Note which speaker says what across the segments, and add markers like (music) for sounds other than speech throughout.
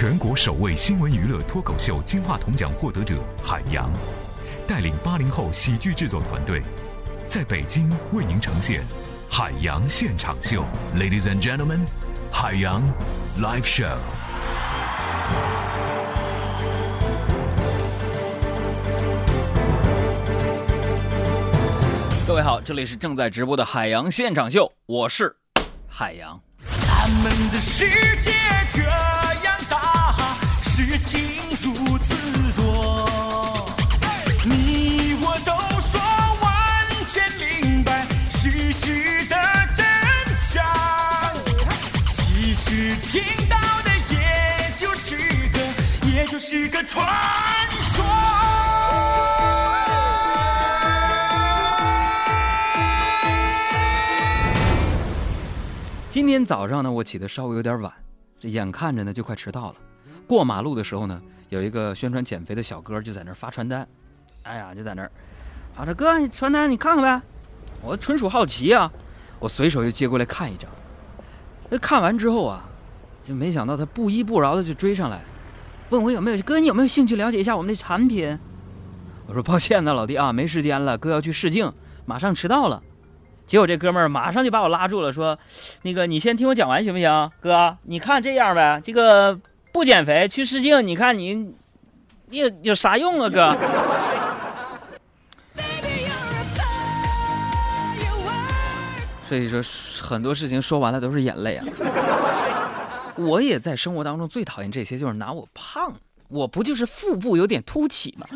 Speaker 1: 全国首位新闻娱乐脱口秀金话筒奖获得者海洋，带领八零后喜剧制作团队，在北京为您呈现《海洋现场秀》。Ladies and gentlemen，海洋 Live Show。
Speaker 2: 各位好，这里是正在直播的海洋现场秀，我是海洋。
Speaker 3: 他们的世界这事情如此多，你我都说完全明白事实的真相，其实听到的也就是个，也就是个传说。
Speaker 2: 今天早上呢，我起得稍微有点晚，这眼看着呢就快迟到了。过马路的时候呢，有一个宣传减肥的小哥就在那儿发传单，哎呀，就在那儿啊，这哥，传单你看看呗。我纯属好奇啊，我随手就接过来看一张。那看完之后啊，就没想到他不依不饶的就追上来，问我有没有哥，你有没有兴趣了解一下我们的产品？我说抱歉呐，老弟啊，没时间了，哥要去试镜，马上迟到了。结果这哥们儿马上就把我拉住了，说：“那个你先听我讲完行不行，哥？你看这样呗，这个不减肥去试镜，你看你，你有有啥用啊，哥？” (laughs) 所以说很多事情说完了都是眼泪啊。我也在生活当中最讨厌这些，就是拿我胖，我不就是腹部有点凸起吗？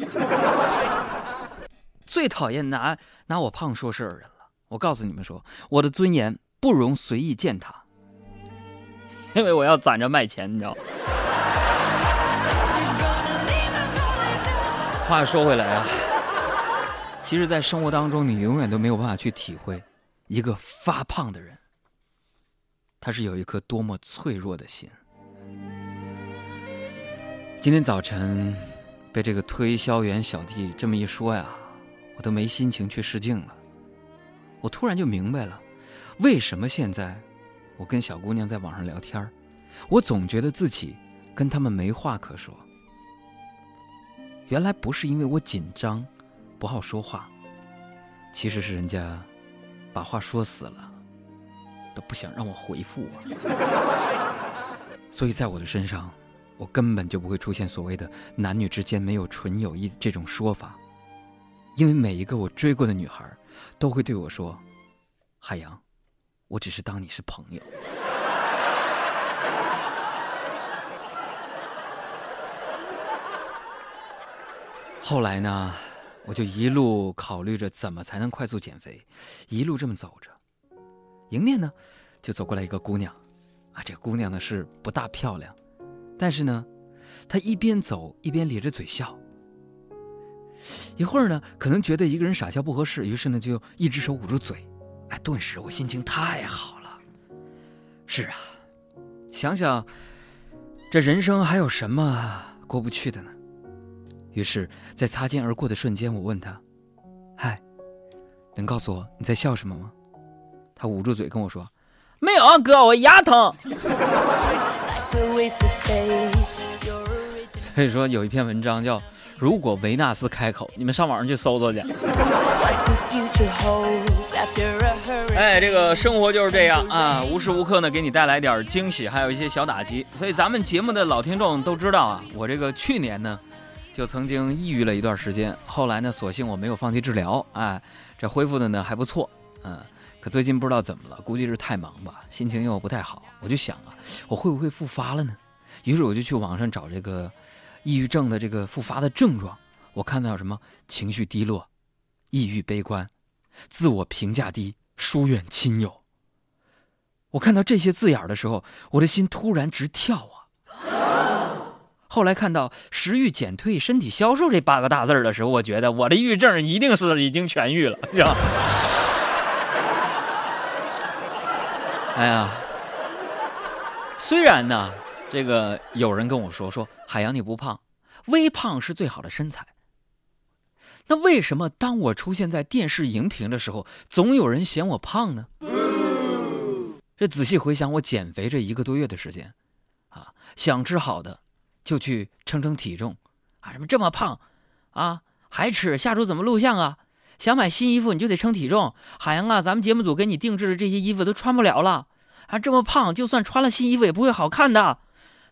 Speaker 2: (laughs) 最讨厌拿拿我胖说事儿的了。我告诉你们说，我的尊严不容随意践踏，因为我要攒着卖钱，你知道。话说回来啊，其实，在生活当中，你永远都没有办法去体会，一个发胖的人，他是有一颗多么脆弱的心。今天早晨，被这个推销员小弟这么一说呀，我都没心情去试镜了。我突然就明白了，为什么现在我跟小姑娘在网上聊天我总觉得自己跟他们没话可说。原来不是因为我紧张，不好说话，其实是人家把话说死了，都不想让我回复我。所以在我的身上，我根本就不会出现所谓的男女之间没有纯友谊这种说法，因为每一个我追过的女孩。都会对我说：“海洋，我只是当你是朋友。”后来呢，我就一路考虑着怎么才能快速减肥，一路这么走着。迎面呢，就走过来一个姑娘，啊，这姑娘呢是不大漂亮，但是呢，她一边走一边咧着嘴笑。一会儿呢，可能觉得一个人傻笑不合适，于是呢就一只手捂住嘴，哎，顿时我心情太好了。是啊，想想这人生还有什么过不去的呢？于是，在擦肩而过的瞬间，我问他：“嗨，能告诉我你在笑什么吗？”他捂住嘴跟我说：“没有啊，哥，我牙疼。(laughs) ”所以说，有一篇文章叫。如果维纳斯开口，你们上网上去搜搜去。(laughs) 哎，这个生活就是这样啊，无时无刻呢给你带来点惊喜，还有一些小打击。所以咱们节目的老听众都知道啊，我这个去年呢就曾经抑郁了一段时间，后来呢，索性我没有放弃治疗，哎，这恢复的呢还不错，嗯。可最近不知道怎么了，估计是太忙吧，心情又不太好，我就想啊，我会不会复发了呢？于是我就去网上找这个。抑郁症的这个复发的症状，我看到什么情绪低落、抑郁悲观、自我评价低、疏远亲友。我看到这些字眼的时候，我的心突然直跳！后来看到“食欲减退，身体消瘦”这八个大字的时候，我觉得我的抑郁症一定是已经痊愈了，(laughs) 是吧？哎呀，虽然呢。这个有人跟我说说海洋你不胖，微胖是最好的身材。那为什么当我出现在电视荧屏的时候，总有人嫌我胖呢？这仔细回想我减肥这一个多月的时间，啊，想吃好的就去称称体重，啊，什么这么胖，啊，还吃？下周怎么录像啊？想买新衣服你就得称体重。海洋啊，咱们节目组给你定制的这些衣服都穿不了了，啊，这么胖，就算穿了新衣服也不会好看的。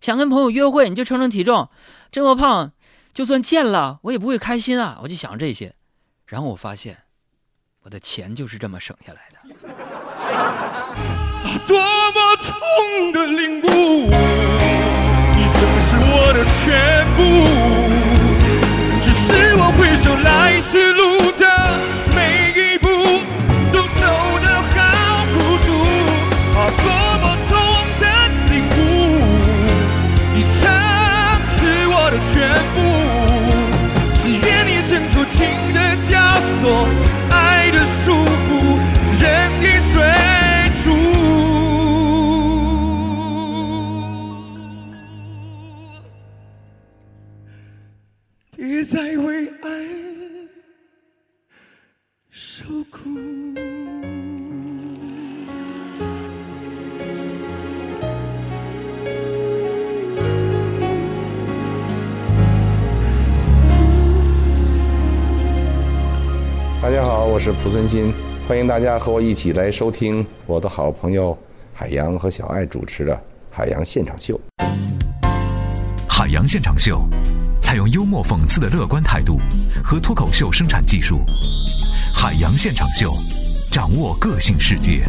Speaker 2: 想跟朋友约会你就称称体重，这么胖，就算见了我也不会开心啊。我就想这些，然后我发现，我的钱就是这么省下来的。(laughs)
Speaker 3: 多么痛的领悟，曾是受苦。
Speaker 4: 大家好，我是蒲存昕，欢迎大家和我一起来收听我的好朋友海洋和小爱主持的《海洋现场秀》。
Speaker 1: 海洋现场秀采用幽默讽刺的乐观态度和脱口秀生产技术。海洋现场秀，掌握个性世界。